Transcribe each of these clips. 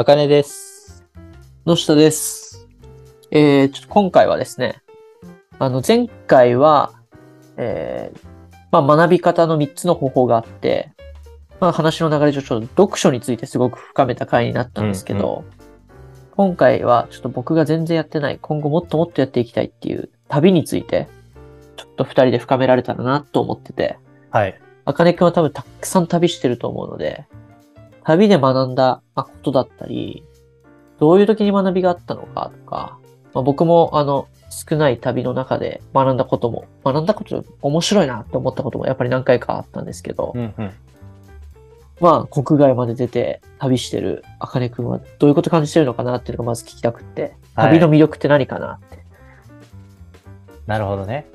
あかねです。野下です？えー、ちょっと今回はですね、あの、前回は、えー、まあ、学び方の3つの方法があって、まあ、話の流れ上、ちょっと読書についてすごく深めた回になったんですけど、今回はちょっと僕が全然やってない、今後もっともっとやっていきたいっていう旅について、ちょっと2人で深められたらなと思ってて、はい。あかねくんは多分たくさん旅してると思うので、旅で学んだまあことだったり、どういう時に学びがあったのかとか、まあ、僕もあの少ない旅の中で学んだことも、学んだこと面白いなと思ったこともやっぱり何回かあったんですけど、うんうん。まあ国外まで出て旅してるあかねくんはどういうこと感じてるのかなっていうのがまず聞きたくって、はい旅の魅力って何かなって。なるほどね。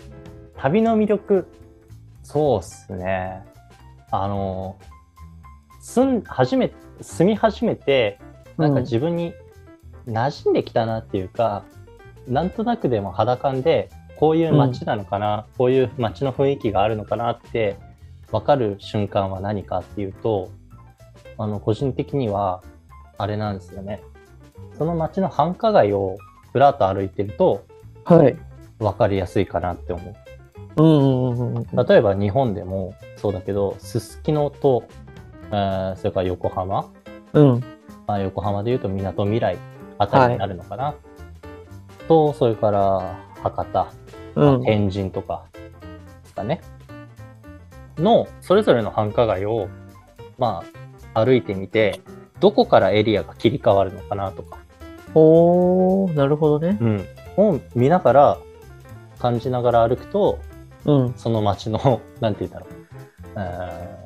旅の魅力、そうっすね。あの、住ん、初め、住み始めて、なんかうん自分に馴染んできたなっていうか、なんとなくでも肌感で、こういう街なのかな、こういう街の雰囲気があるのかなって、分かる瞬間は何かっていうと、あの、個人的には、あれなんですよね。その街の繁華街をふらっと歩いてると、はい。分かりやすいかなって思う。うんうんうんうん。例えば日本でもそうだけど、すすきのと、えーそれから横浜、うん。まあ、横浜でいうとみなとみらいあたりになるのかな。と、それから博多、うん。天神とかですかね。の、それぞれの繁華街を、まあ、歩いてみて、どこからエリアが切り替わるのかなとか、おー、なるほどね。うん。を見ながら、感じながら歩くと、うん。その街の、なんて言うんだろう、えー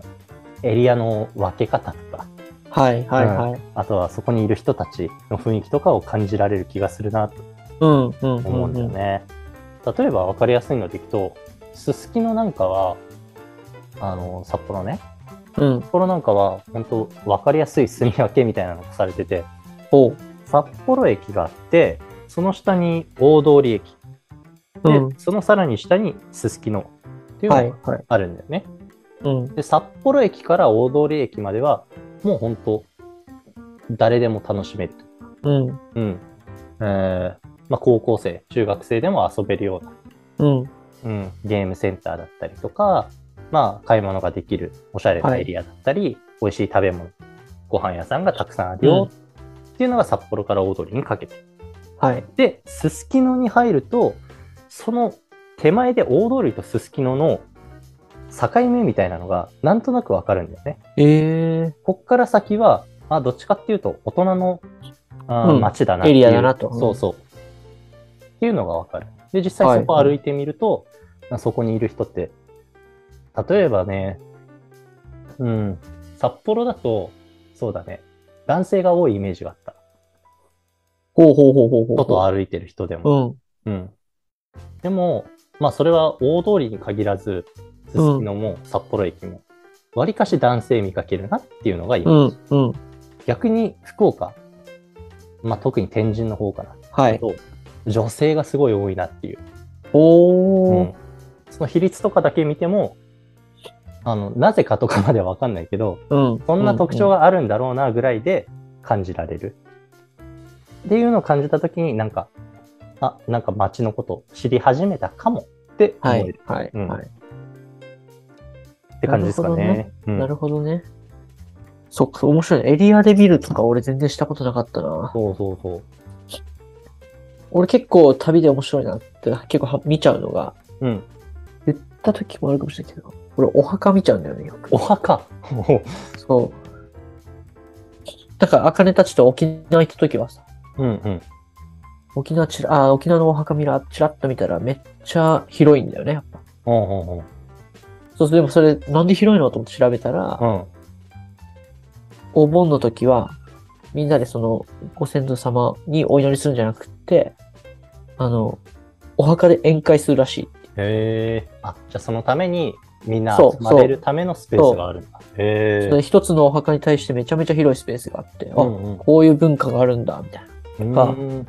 エリアの分け方とか、はいはいはい。あとはそこにいる人たちの雰囲気とかを感じられる気がするなとうんうんうん思うんだよね。例えば分かりやすいのでいくと、すすきのなんかは、あの、札幌ね。うん。札幌なんかは、本当分かりやすい住み分けみたいなのがされてて。札幌駅があって、その下に大通駅。で、うん。そのさらに下にすすきのっていうはいのがはい。あるんだよね。うん。で、札幌駅から大通駅までは、もう本当誰でも楽しめる。うん。うん。えーまあ、高校生、中学生でも遊べるような、うん。うん、ゲームセンターだったりとか、まあ、買い物ができるおしゃれなエリアだったり、美味しい食べ物、ご飯屋さんがたくさんあるよっていうのが札幌から大通りにかけて。はい。で、すすきのに入ると、その手前で大通りとすすきのの境目みたいなのがなんとなくわかるんだよね。えこっから先は、まあ、どっちかっていうと、大人の、あーうん街だなっていう。エリアだなとそうそう。っていうのがわかる。で、実際そこ歩いてみると、まあそこにいる人って、例えばね、うん、札幌だと、そうだね、男性が多いイメージがあった。ー。ほうほうほうほうほう。外を歩いてる人でも。うん。うん。でも、まあ、それは大通りに限らず、すすきのも札幌駅も、わりかし男性見かけるなっていうのがイメージうん。うん。逆に福岡、まあ、特に天神の方かな、はい。と女性がすごい多いなっていう、おーうん。その比率とかだけ見てもあのなぜかとかまでは分かんないけどうん。そんな特徴があるんだろうなぐらいで感じられる、っていうのを感じた時になんかあなんか街のことを知り始めたかもって思えるはい。はい。うんはい。って感じですかね。うんなるほどね。そっか、面白いね。エリアで見るとか俺全然したことなかったな。そうそうそう。俺結構旅で面白いなって結構は見ちゃうのが、うん。言った時もあるかもしれないけど、俺お墓見ちゃうんだよね、よく。お墓？そう。だから、あかねたちと沖縄行った時はさ、うんうん。沖縄ちら、あー、沖縄のお墓見ら、ちらっと見たらめっちゃ広いんだよね、やっぱ。うんうんうん。そうでもそれ、なんで広いのと思って調べたら、うん。お盆の時は、みんなでその、ご先祖様にお祈りするんじゃなくって、あの、お墓で宴会するらしい。へえ。あ、じゃあそのためにみんな集まれるためのスペースがあるんだ。へえ。一つのお墓に対してめちゃめちゃ広いスペースがあって、あ、うんうんこういう文化があるんだ、みたいな。かうん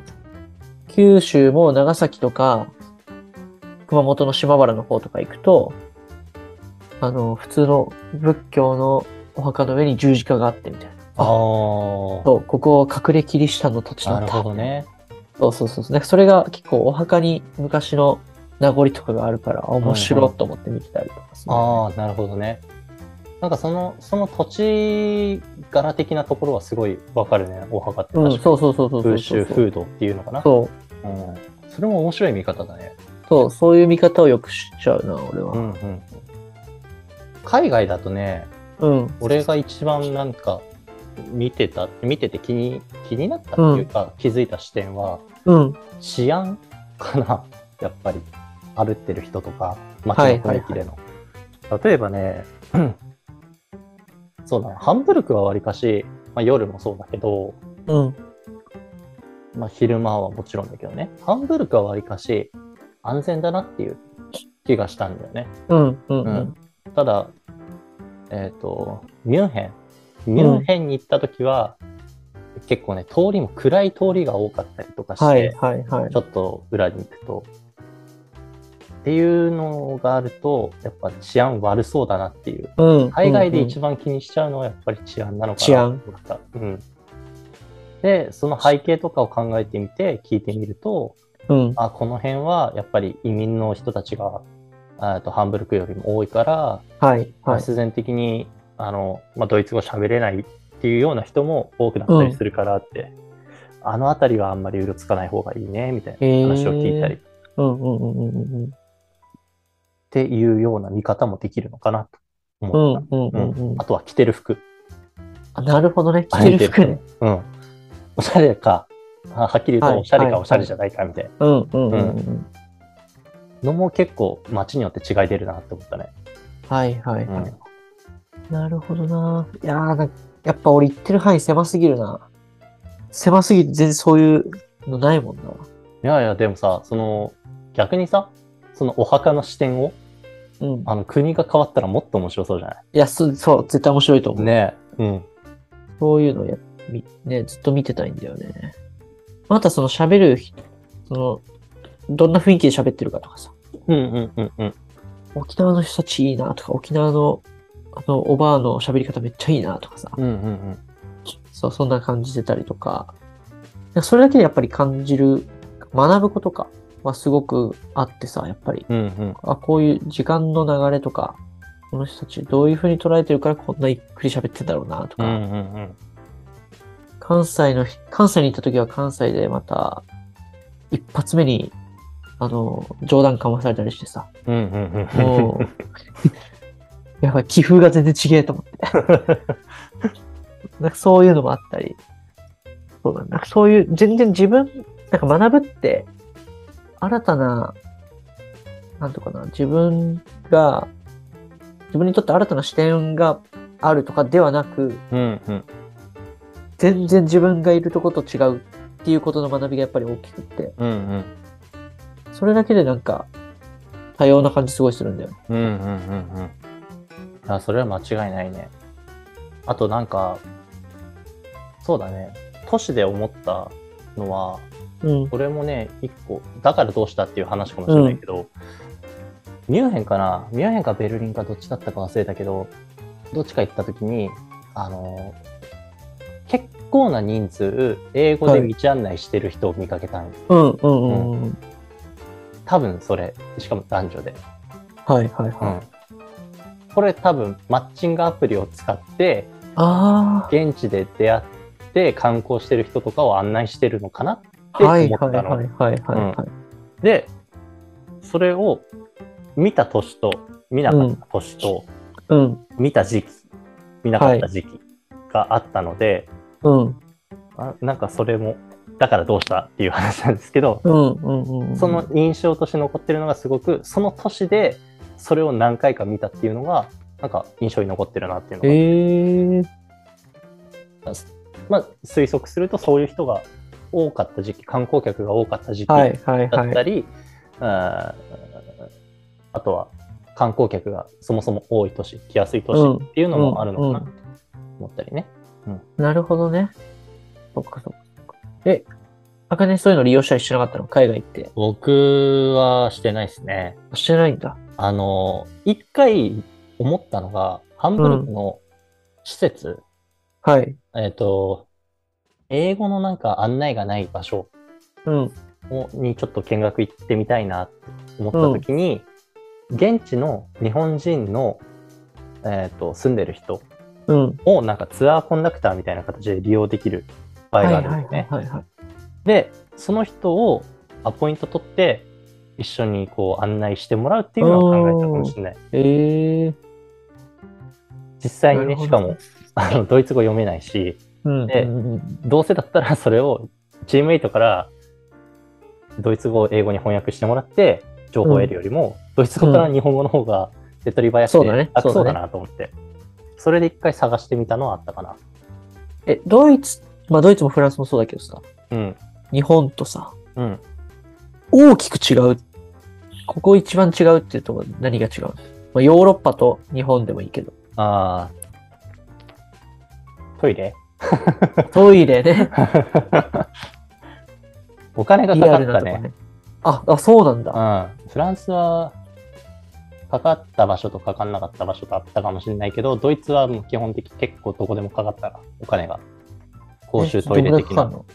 九州も長崎とか、熊本の島原の方とか行くと、あの、普通の仏教のお墓の上に十字架があってみたいな。ああ。そう、ここ隠れキリシタンの土地ななんるだ。ほどね。そうそうそうそう。ね、それが結構お墓に昔の名残とかがあるから、あ面白いと思って見てたりとかする、ああ、なるほどね。なんかその、その土地柄的なところはすごいわかるね。お墓ってうん、確かに。そうそうそうそうそう風習、風土っていうのかな。そう。うん。それも面白い見方だね。そう、そういう見方をよく知っちゃうな、俺は。うんうん。海外だとね、うん。俺が一番なんか見てた、見てて気に、気になったっていうか、気づいた視点は、うん。治安かな。やっぱり。歩ってる人とか、街の雰囲気での。例えばね、そうだな、ハンブルクはわりかし、まあ、夜もそうだけど、うん。まあ、昼間はもちろんだけどね、ハンブルクはわりかし安全だなっていう気がしたんだよね。うん。うん。ううんん。ただ、えっ、と、ミュンヘン。ミュンヘンに行った時は、結構ね、通りも暗い通りが多かったりとかして、はい、はい、はいち。ょっと裏に行くと。っていうのがあると、やっぱ治安悪そうだなっていう。うん。海外で一番。番気にしちゃうのはやっぱり治安なのかな治安。うん。で、その背景とかを考えてみて聞いてみると、うん。あ、この辺はやっぱり移民の人たちが、あとハンブルクよりも多いから、はい、はい。必然的に、あの、まあ、ドイツ語喋れないっていうような人も多くなったりするからって、あの辺りはあんまりうろつかない方がいいね、みたいな話を聞いたり。うん、うん、うん、うん、うん。っていうような見方もできるのかなとう思った。ん、うん、うん。うんあとは着てる服。あなるほどね。着てる服ね。うん。おしゃれか、あはっきり言うはいとおしゃれはいかおしゃれじゃないかみたいうん、うん、うんうん。なのも結構街によって違い出るなって思ったね。はい、はい、うんはい。なるほどな。いやーな、やっぱ俺行ってる範囲狭すぎるな。狭すぎて全然そういうのないもんな。いやいや、でもさ、その、逆にさ、そのお墓の視点を、うん。あの国が変わったらもっと面白そうじゃない？いや、そそう、絶対面白いと思う。ねえ。うん。そういうのや、みね、ずっと見てたいんだよね。またその喋る人、その、どんな雰囲気で喋ってるかとかさ、うんうんうんうん。沖縄の人たちいいなとか、沖縄の、あの、おばあの喋り方めっちゃいいなとかさ、うんうんうん。そう、そんな感じてたりとか、それだけでやっぱり感じる、学ぶことかはすごくあってさ、やっぱり、うんうん。あ、こういう時間の流れとか、この人たちどういう風に捉えてるからこんなゆっくり喋ってんだろうなとか、うんうんうん。関西の、関西に行った時は関西でまた、一発目に、あの、冗談かまされたりしてさ、うんうんうん。もう、やばい、気風が全然違えと思って。なんかそういうのもあったり、そうだね。なんかそういう、全然自分、なんか学ぶって、新たな、なんとかな、自分が、自分にとって新たな視点があるとかではなく、うんうん。全然自分がいるとこと違うっていうことの学びがやっぱり大きくって、うんうん。それだけでなんか、多様な感じすごいするんだよね。うんうんうんうん。あ、それは間違いないね。あとなんか、そうだね。都市で思ったのは、うん。これもね、一個、だからどうしたっていう話かもしれないけど、ミュンヘンかな？ミュンヘンかベルリンかどっちだったか忘れたけど、どっちか行った時に、あの、結構な人数、英語で道案内してる人を見かけたんようんうんうんうん。多分それ。しかも男女で。はいはいはい。うん。これ多分マッチングアプリを使って、あ現地で出会って観光してる人とかを案内してるのかなって思ったの。はいはいはいはいはい。で、それを見た年と見なかった年と、うん。見た時期、見なかった時期があったので、うん。あなんかそれも、だからどうしたっていう話なんですけど、うんうんうん。その、印象として残ってるのがすごく、その年でそれを何回か見たっていうのが、なんか印象に残ってるなっていうのが、ええまあ推測するとそういう人が多かった時期、観光客が多かった時期はいはいだはい。ったり、あーあとは観光客がそもそも多い都市、来やすい都市っていうのもあるのかなと思ったりね。なるほどね。そっかそっ。え、あかねそういうの利用したりしてなかったの？海外行って。僕はしてないですね。してないんだ。あの、一回思ったのが、ハンブルクの施設はい。えっ、と、英語のなんか案内がない場所うん。をにちょっと見学行ってみたいなって思った時に、現地の日本人の、えっと住んでる人うん。をなんかツアーコンダクターみたいな形で利用できる場合があるんですね。で、その人をアポイント取って、一緒にこう案内してもらうっていうのを考えたかもしれない。ええ実際にね、しかも、あの、ドイツ語読めないし、うん。でうんうんどうせだったらそれをチームメイトからドイツ語を英語に翻訳してもらって、情報を得るよりも、ドイツ語から日本語の方が手っ取り早くて楽そうだそうだねなと思って。それで一回探してみたのはあったかな。え、ドイツ、まあドイツもフランスもそうだけどさ、うん。日本とさ、うん。大きく違う。ここ一番違うっていうと何が違うまあヨーロッパと日本でもいいけど。あートイレ？トイレね。お金がリアかかったね。ね。あ、あ、そうなんだ。うん。フランスは、かかった場所とかかんなかった場所とあったかもしれないけど、ドイツはもう基本的結構どこでもかかったら、お金が。公衆トイレ的なえどこでかかん。の？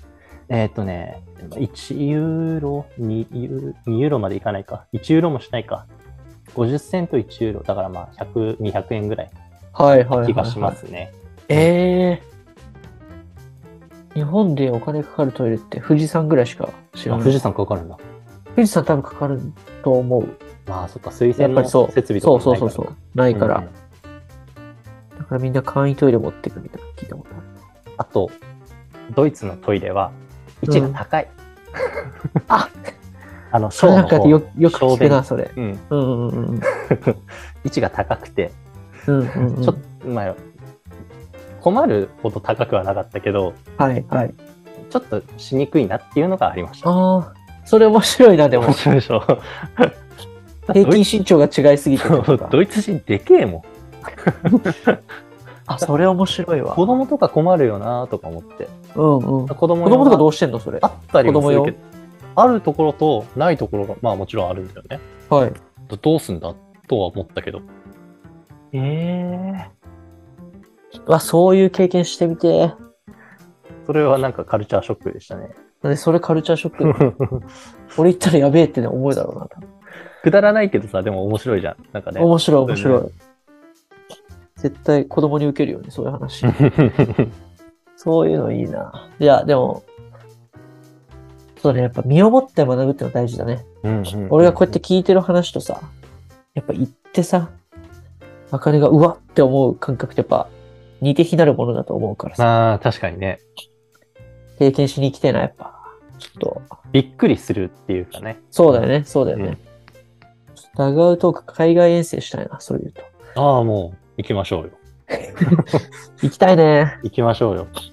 えーっとね、1ユーロ？2ユーロ、2ユーロまでいかないか。1ユーロもしないか。50セント1ユーロ。だからまあ100、200円ぐらいはいはいはい、はい。気がしますね。ええ日本でお金かかるトイレって富士山ぐらいしか知らない。あ富士山かかるんだ。富士山多分かかると思う。まあそっか、水や洗のっぱりそう。設備とかそうもないからそうそうそう。ないから。うんだからみんな簡易トイレ持ってくみたいなの聞いたことある。あと、ドイツのトイレは位置が高い。あ あの、それなんか小の方よよく聞くな、それ。うん。うんうんうんうん。位置が高くて、うんうんうんちょっと、まあ、困るほど高くはなかったけど、はいはい。ちょっとしにくいなっていうのがありました。ああ、それ面白いな、でも面。白いでしょ。平均身長が違いすぎてドイツ人でけえもん。あ、それ面白いわ。子供とか困るよなとか思って。うんうん。子子供供とかどううしてんのそれ？あ。ったりもするけ子ど、あるところとないところが、まあもちろんあるんだよね。はい。どうすんだとは思ったけど。ええわ、そういう経験してみて。それはなんかカルチャーショックでしたね。なんでそれカルチャーショック？俺言ったらやべえってね思うだろうな。くだらないけどさ、でも面白いじゃん。なんかね。面白い面白いそ。絶対子供に受けるよね、そういう話。そういうのいいな。いや、でも、そうね、やっぱ身をもって学ぶってのは大事だね。うんうん俺がこうやって聞いてる話とさ、やっぱ行ってさ、あかねがうわって思う感覚ってやっぱ似て非なるものだと思うからさ、まあ、確かにね。経験しに来てえな、やっぱ。ちょっと、びっくりするっていうかね。そうだよね、そうだよね。うんダグアウトーク海外遠征したいな、それ言うと。ああ、もう、行きましょうよ。行きたいね。行きましょうよ。ち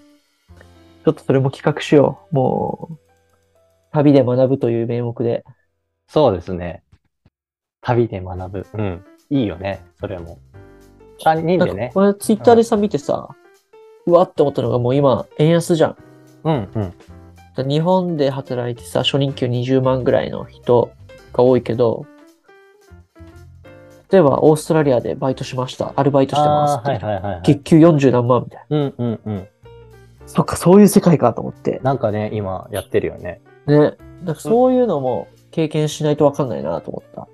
ょっとそれも企画しよう。もう、旅で学ぶという名目で。そうですね。旅で学ぶ。うん。いいよね。それも。3人でね。これツイッターでさ、見てさ、うわって思ったのがもう今、円安じゃん。うんうん。だ日本で働いてさ、初任給20万ぐらいの人が多いけど、例えばオーストラリアでバイトしました。アルバイトしてますはい。はいはい、はい。月給40何万みたいな。うんうんうん。そっか、そういう世界かと思って。なんかね、今やってるよね。ね。なんかそういうのも経験しないとわかんないなと思った。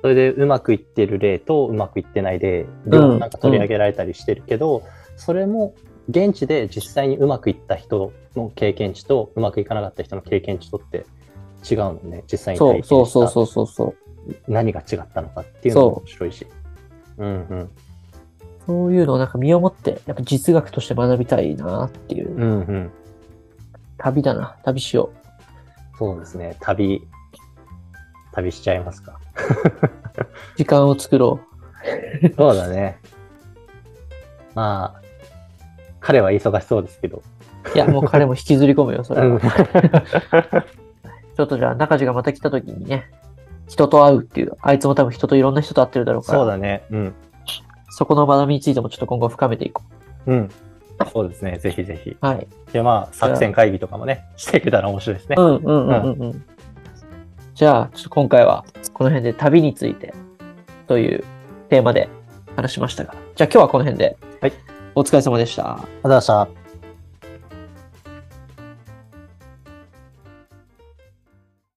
それでうまくいってる例とうまくいってない例、なんか取り上げられたりしてるけど、それも現地で実際にうまくいった人の経験値とうまくいかなかった人の経験値とって違うのね。実際にそうそうそうそうそう。何が違ったのかっていうのも面白いし。うんうん。そういうのをなんか身をもって、やっぱ実学として学びたいなっていう。うんうん。旅だな。旅しよそうですね。旅、旅しちゃいますか。う。時間を作ろ そうだね。まあ、彼は忙しそうですけど。う。いや、もう彼も引きずり込むよ、それうんは。ちょっとじゃあ、中地がまた来た時にね、人と会うっていう、あいつも多分人といろんな人と会ってるだろうから、そうだね。うん。そこの学びについてもちょっと今後深めていこうん。そうですね。ぜひぜひ。う。はい。で、まあ、作戦会議とかもね、していけたら面白いですねう。んうんうんうんうん。じゃあ、ちょっと今回はこの辺で旅についてというテーマで話しましたが、じゃあ今日はこの辺で。はい。お疲れ様でした。ありがとうございました。